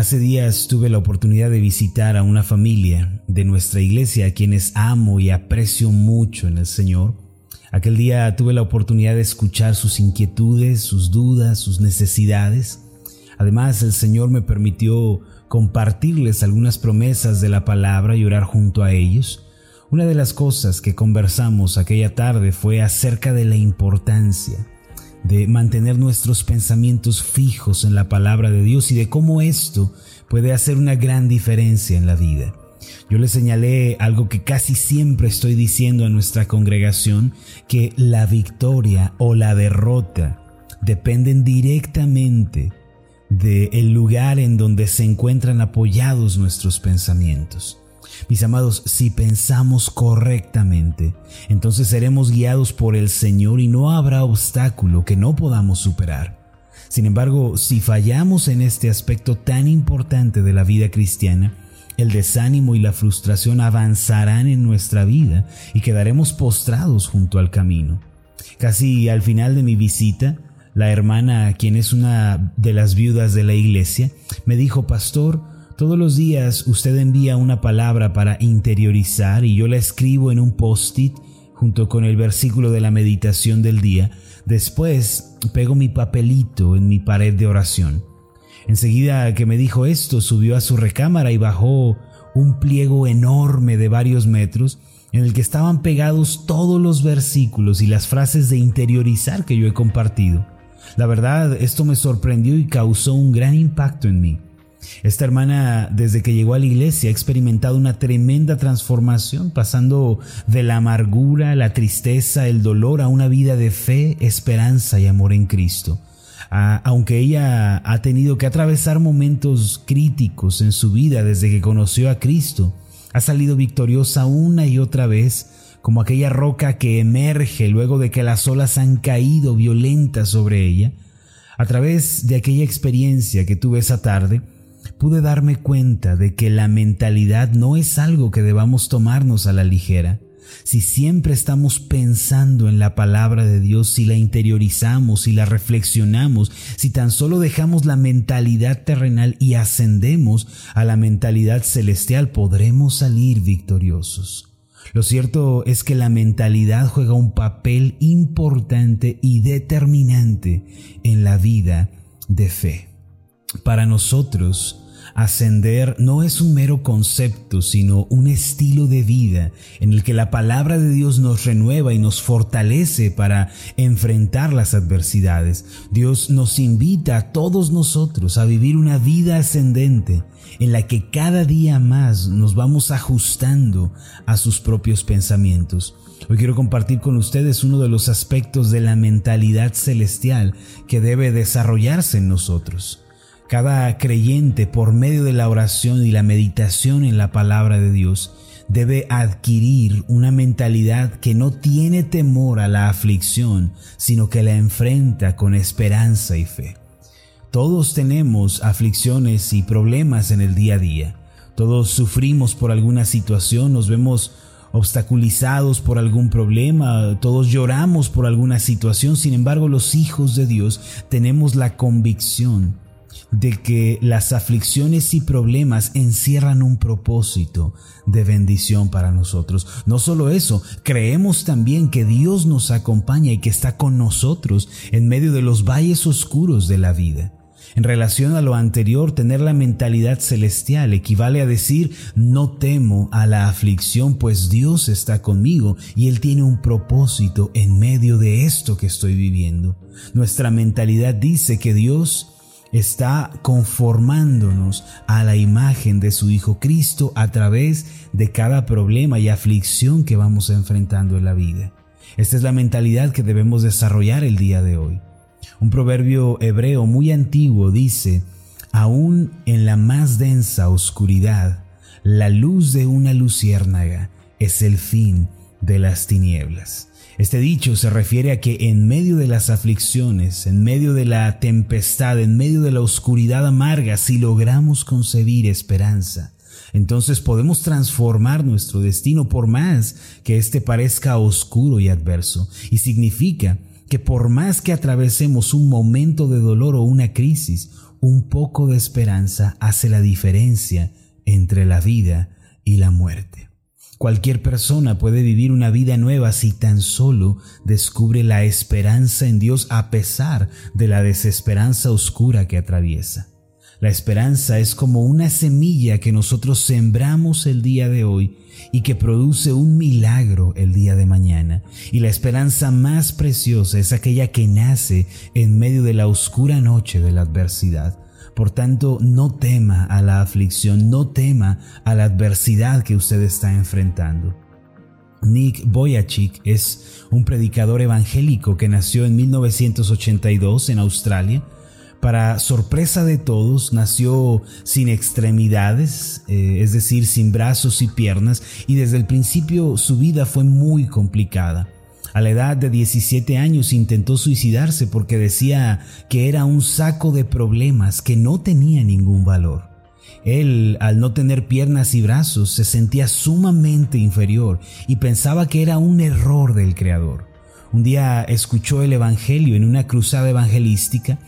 Hace días tuve la oportunidad de visitar a una familia de nuestra iglesia a quienes amo y aprecio mucho en el Señor. Aquel día tuve la oportunidad de escuchar sus inquietudes, sus dudas, sus necesidades. Además, el Señor me permitió compartirles algunas promesas de la palabra y orar junto a ellos. Una de las cosas que conversamos aquella tarde fue acerca de la importancia de mantener nuestros pensamientos fijos en la palabra de Dios y de cómo esto puede hacer una gran diferencia en la vida. Yo le señalé algo que casi siempre estoy diciendo a nuestra congregación, que la victoria o la derrota dependen directamente del lugar en donde se encuentran apoyados nuestros pensamientos. Mis amados, si pensamos correctamente, entonces seremos guiados por el Señor y no habrá obstáculo que no podamos superar. Sin embargo, si fallamos en este aspecto tan importante de la vida cristiana, el desánimo y la frustración avanzarán en nuestra vida y quedaremos postrados junto al camino. Casi al final de mi visita, la hermana, quien es una de las viudas de la iglesia, me dijo, Pastor, todos los días usted envía una palabra para interiorizar y yo la escribo en un post-it junto con el versículo de la meditación del día. Después pego mi papelito en mi pared de oración. Enseguida que me dijo esto, subió a su recámara y bajó un pliego enorme de varios metros en el que estaban pegados todos los versículos y las frases de interiorizar que yo he compartido. La verdad, esto me sorprendió y causó un gran impacto en mí. Esta hermana, desde que llegó a la iglesia, ha experimentado una tremenda transformación, pasando de la amargura, la tristeza, el dolor a una vida de fe, esperanza y amor en Cristo. aunque ella ha tenido que atravesar momentos críticos en su vida desde que conoció a Cristo, ha salido victoriosa una y otra vez, como aquella roca que emerge luego de que las olas han caído violentas sobre ella. A través de aquella experiencia que tuve esa tarde, pude darme cuenta de que la mentalidad no es algo que debamos tomarnos a la ligera. Si siempre estamos pensando en la palabra de Dios, si la interiorizamos, si la reflexionamos, si tan solo dejamos la mentalidad terrenal y ascendemos a la mentalidad celestial, podremos salir victoriosos. Lo cierto es que la mentalidad juega un papel importante y determinante en la vida de fe. Para nosotros, Ascender no es un mero concepto, sino un estilo de vida en el que la palabra de Dios nos renueva y nos fortalece para enfrentar las adversidades. Dios nos invita a todos nosotros a vivir una vida ascendente en la que cada día más nos vamos ajustando a sus propios pensamientos. Hoy quiero compartir con ustedes uno de los aspectos de la mentalidad celestial que debe desarrollarse en nosotros. Cada creyente, por medio de la oración y la meditación en la palabra de Dios, debe adquirir una mentalidad que no tiene temor a la aflicción, sino que la enfrenta con esperanza y fe. Todos tenemos aflicciones y problemas en el día a día. Todos sufrimos por alguna situación, nos vemos obstaculizados por algún problema, todos lloramos por alguna situación, sin embargo los hijos de Dios tenemos la convicción de que las aflicciones y problemas encierran un propósito de bendición para nosotros. No solo eso, creemos también que Dios nos acompaña y que está con nosotros en medio de los valles oscuros de la vida. En relación a lo anterior, tener la mentalidad celestial equivale a decir, no temo a la aflicción, pues Dios está conmigo y Él tiene un propósito en medio de esto que estoy viviendo. Nuestra mentalidad dice que Dios está conformándonos a la imagen de su Hijo Cristo a través de cada problema y aflicción que vamos enfrentando en la vida. Esta es la mentalidad que debemos desarrollar el día de hoy. Un proverbio hebreo muy antiguo dice, aún en la más densa oscuridad, la luz de una luciérnaga es el fin de las tinieblas. Este dicho se refiere a que en medio de las aflicciones, en medio de la tempestad, en medio de la oscuridad amarga, si logramos concebir esperanza, entonces podemos transformar nuestro destino por más que éste parezca oscuro y adverso. Y significa que por más que atravesemos un momento de dolor o una crisis, un poco de esperanza hace la diferencia entre la vida y la muerte. Cualquier persona puede vivir una vida nueva si tan solo descubre la esperanza en Dios a pesar de la desesperanza oscura que atraviesa. La esperanza es como una semilla que nosotros sembramos el día de hoy y que produce un milagro el día de mañana. Y la esperanza más preciosa es aquella que nace en medio de la oscura noche de la adversidad. Por tanto, no tema a la aflicción, no tema a la adversidad que usted está enfrentando. Nick Boyachik es un predicador evangélico que nació en 1982 en Australia. Para sorpresa de todos, nació sin extremidades, eh, es decir, sin brazos y piernas, y desde el principio su vida fue muy complicada. A la edad de 17 años intentó suicidarse porque decía que era un saco de problemas que no tenía ningún valor. Él, al no tener piernas y brazos, se sentía sumamente inferior y pensaba que era un error del Creador. Un día escuchó el Evangelio en una cruzada evangelística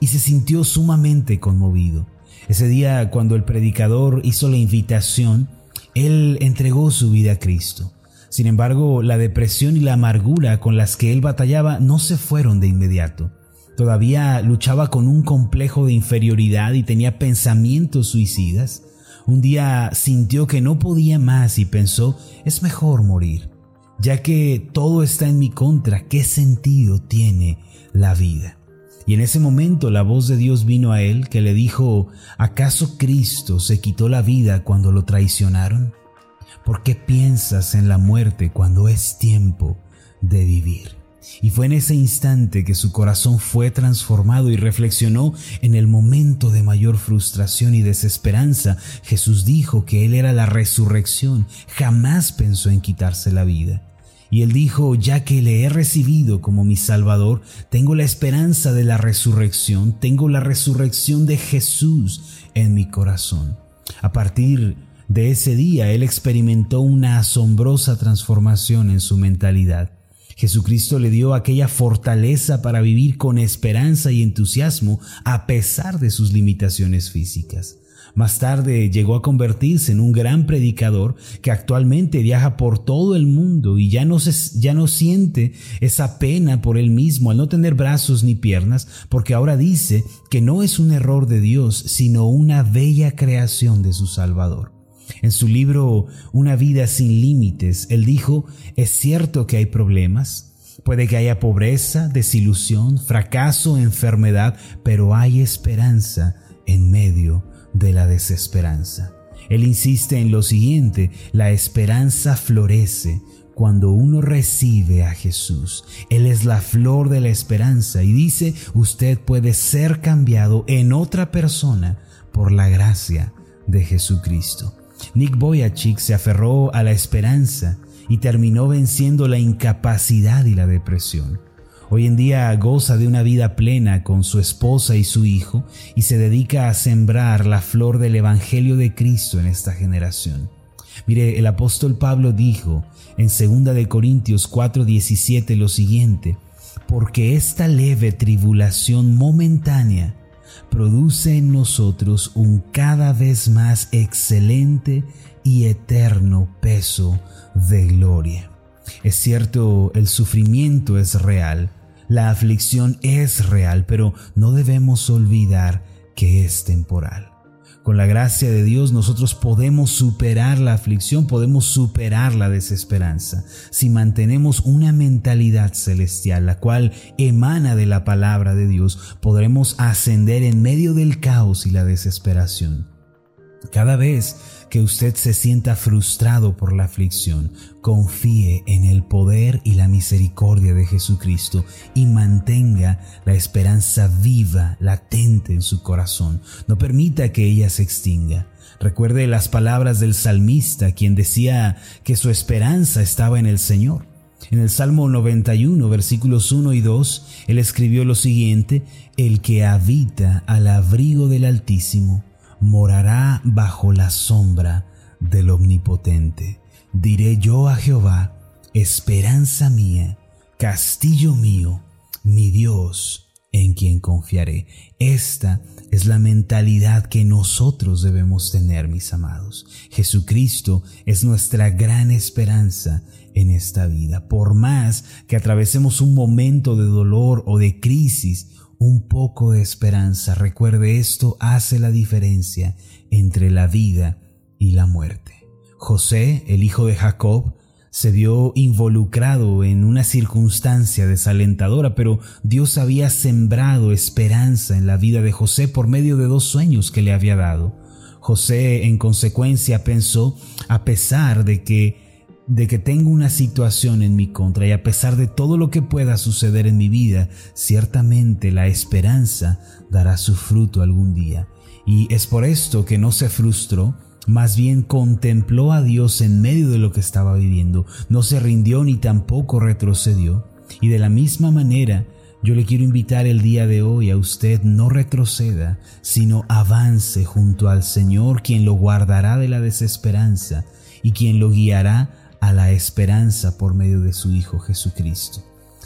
y se sintió sumamente conmovido. Ese día, cuando el predicador hizo la invitación, él entregó su vida a Cristo. Sin embargo, la depresión y la amargura con las que él batallaba no se fueron de inmediato. Todavía luchaba con un complejo de inferioridad y tenía pensamientos suicidas. Un día sintió que no podía más y pensó, es mejor morir, ya que todo está en mi contra, ¿qué sentido tiene la vida? Y en ese momento la voz de Dios vino a él que le dijo, ¿acaso Cristo se quitó la vida cuando lo traicionaron? ¿Por qué piensas en la muerte cuando es tiempo de vivir? Y fue en ese instante que su corazón fue transformado y reflexionó en el momento de mayor frustración y desesperanza. Jesús dijo que Él era la resurrección, jamás pensó en quitarse la vida. Y él dijo, ya que le he recibido como mi Salvador, tengo la esperanza de la resurrección, tengo la resurrección de Jesús en mi corazón. A partir de ese día él experimentó una asombrosa transformación en su mentalidad. Jesucristo le dio aquella fortaleza para vivir con esperanza y entusiasmo a pesar de sus limitaciones físicas. Más tarde llegó a convertirse en un gran predicador que actualmente viaja por todo el mundo y ya no, se, ya no siente esa pena por él mismo al no tener brazos ni piernas, porque ahora dice que no es un error de Dios, sino una bella creación de su Salvador. En su libro Una vida sin límites, él dijo, es cierto que hay problemas, puede que haya pobreza, desilusión, fracaso, enfermedad, pero hay esperanza en medio de la desesperanza. Él insiste en lo siguiente, la esperanza florece cuando uno recibe a Jesús. Él es la flor de la esperanza y dice, usted puede ser cambiado en otra persona por la gracia de Jesucristo. Nick Boyachik se aferró a la esperanza y terminó venciendo la incapacidad y la depresión. Hoy en día goza de una vida plena con su esposa y su hijo y se dedica a sembrar la flor del Evangelio de Cristo en esta generación. Mire, el apóstol Pablo dijo en 2 de Corintios 4:17 lo siguiente: porque esta leve tribulación momentánea produce en nosotros un cada vez más excelente y eterno peso de gloria. Es cierto, el sufrimiento es real, la aflicción es real, pero no debemos olvidar que es temporal. Con la gracia de Dios nosotros podemos superar la aflicción, podemos superar la desesperanza, si mantenemos una mentalidad celestial, la cual emana de la palabra de Dios, podremos ascender en medio del caos y la desesperación. Cada vez que usted se sienta frustrado por la aflicción, confíe en el poder y la misericordia de Jesucristo y mantenga la esperanza viva, latente en su corazón. No permita que ella se extinga. Recuerde las palabras del salmista, quien decía que su esperanza estaba en el Señor. En el Salmo 91, versículos 1 y 2, él escribió lo siguiente, El que habita al abrigo del Altísimo morará bajo la sombra del Omnipotente. Diré yo a Jehová, esperanza mía, castillo mío, mi Dios, en quien confiaré. Esta es la mentalidad que nosotros debemos tener, mis amados. Jesucristo es nuestra gran esperanza en esta vida. Por más que atravesemos un momento de dolor o de crisis, un poco de esperanza, recuerde esto, hace la diferencia entre la vida y la muerte. José, el hijo de Jacob, se vio involucrado en una circunstancia desalentadora, pero Dios había sembrado esperanza en la vida de José por medio de dos sueños que le había dado. José en consecuencia pensó, a pesar de que de que tengo una situación en mi contra y a pesar de todo lo que pueda suceder en mi vida, ciertamente la esperanza dará su fruto algún día. Y es por esto que no se frustró, más bien contempló a Dios en medio de lo que estaba viviendo, no se rindió ni tampoco retrocedió. Y de la misma manera, yo le quiero invitar el día de hoy a usted no retroceda, sino avance junto al Señor, quien lo guardará de la desesperanza y quien lo guiará a la esperanza por medio de su Hijo Jesucristo.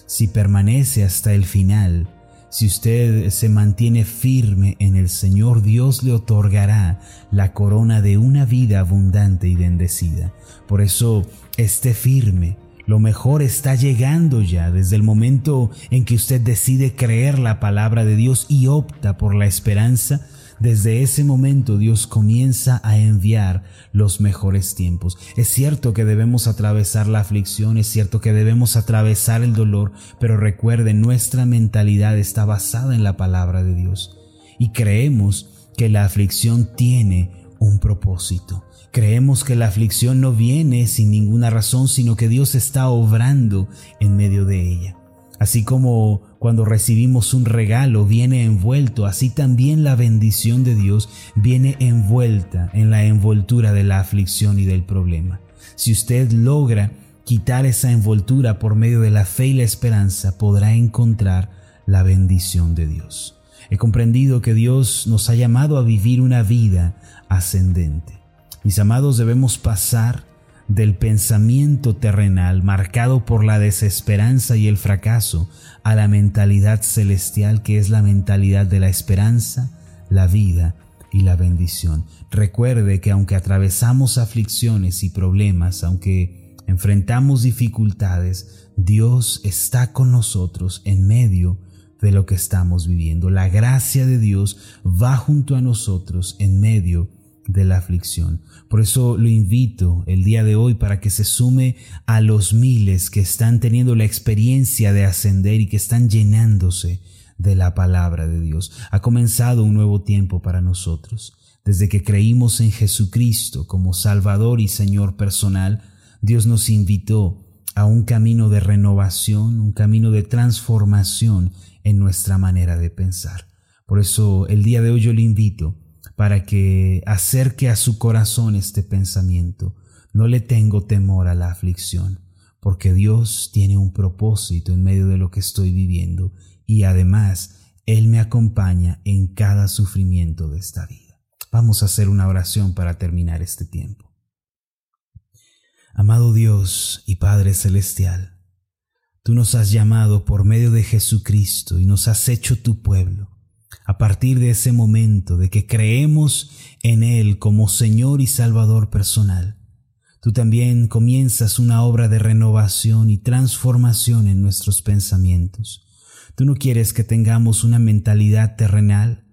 Si permanece hasta el final, si usted se mantiene firme en el Señor, Dios le otorgará la corona de una vida abundante y bendecida. Por eso, esté firme. Lo mejor está llegando ya desde el momento en que usted decide creer la palabra de Dios y opta por la esperanza desde ese momento Dios comienza a enviar los mejores tiempos. Es cierto que debemos atravesar la aflicción, es cierto que debemos atravesar el dolor, pero recuerden, nuestra mentalidad está basada en la palabra de Dios y creemos que la aflicción tiene un propósito. Creemos que la aflicción no viene sin ninguna razón, sino que Dios está obrando en medio de ella. Así como cuando recibimos un regalo viene envuelto, así también la bendición de Dios viene envuelta en la envoltura de la aflicción y del problema. Si usted logra quitar esa envoltura por medio de la fe y la esperanza, podrá encontrar la bendición de Dios. He comprendido que Dios nos ha llamado a vivir una vida ascendente. Mis amados, debemos pasar del pensamiento terrenal marcado por la desesperanza y el fracaso a la mentalidad celestial que es la mentalidad de la esperanza, la vida y la bendición. Recuerde que aunque atravesamos aflicciones y problemas, aunque enfrentamos dificultades, Dios está con nosotros en medio de lo que estamos viviendo. La gracia de Dios va junto a nosotros en medio de la aflicción. Por eso lo invito el día de hoy para que se sume a los miles que están teniendo la experiencia de ascender y que están llenándose de la palabra de Dios. Ha comenzado un nuevo tiempo para nosotros. Desde que creímos en Jesucristo como Salvador y Señor personal, Dios nos invitó a un camino de renovación, un camino de transformación en nuestra manera de pensar. Por eso el día de hoy yo le invito para que acerque a su corazón este pensamiento. No le tengo temor a la aflicción, porque Dios tiene un propósito en medio de lo que estoy viviendo y además Él me acompaña en cada sufrimiento de esta vida. Vamos a hacer una oración para terminar este tiempo. Amado Dios y Padre Celestial, Tú nos has llamado por medio de Jesucristo y nos has hecho tu pueblo a partir de ese momento de que creemos en Él como Señor y Salvador personal, tú también comienzas una obra de renovación y transformación en nuestros pensamientos. Tú no quieres que tengamos una mentalidad terrenal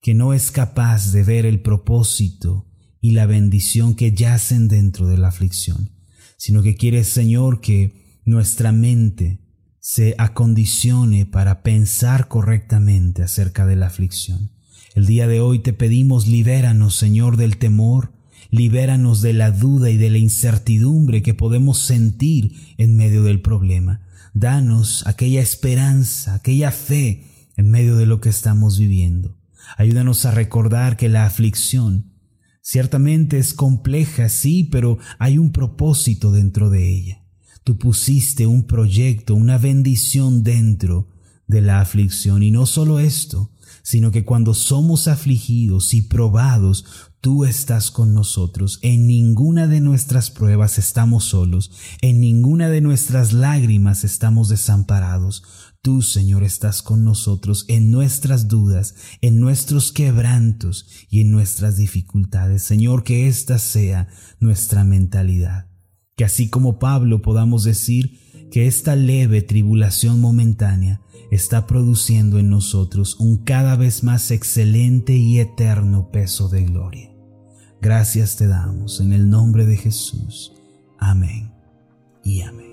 que no es capaz de ver el propósito y la bendición que yacen dentro de la aflicción, sino que quieres, Señor, que nuestra mente se acondicione para pensar correctamente acerca de la aflicción. El día de hoy te pedimos, libéranos, Señor, del temor, libéranos de la duda y de la incertidumbre que podemos sentir en medio del problema. Danos aquella esperanza, aquella fe en medio de lo que estamos viviendo. Ayúdanos a recordar que la aflicción ciertamente es compleja, sí, pero hay un propósito dentro de ella. Tú pusiste un proyecto, una bendición dentro de la aflicción. Y no solo esto, sino que cuando somos afligidos y probados, tú estás con nosotros. En ninguna de nuestras pruebas estamos solos, en ninguna de nuestras lágrimas estamos desamparados. Tú, Señor, estás con nosotros en nuestras dudas, en nuestros quebrantos y en nuestras dificultades. Señor, que esta sea nuestra mentalidad. Que así como Pablo podamos decir que esta leve tribulación momentánea está produciendo en nosotros un cada vez más excelente y eterno peso de gloria. Gracias te damos en el nombre de Jesús. Amén y amén.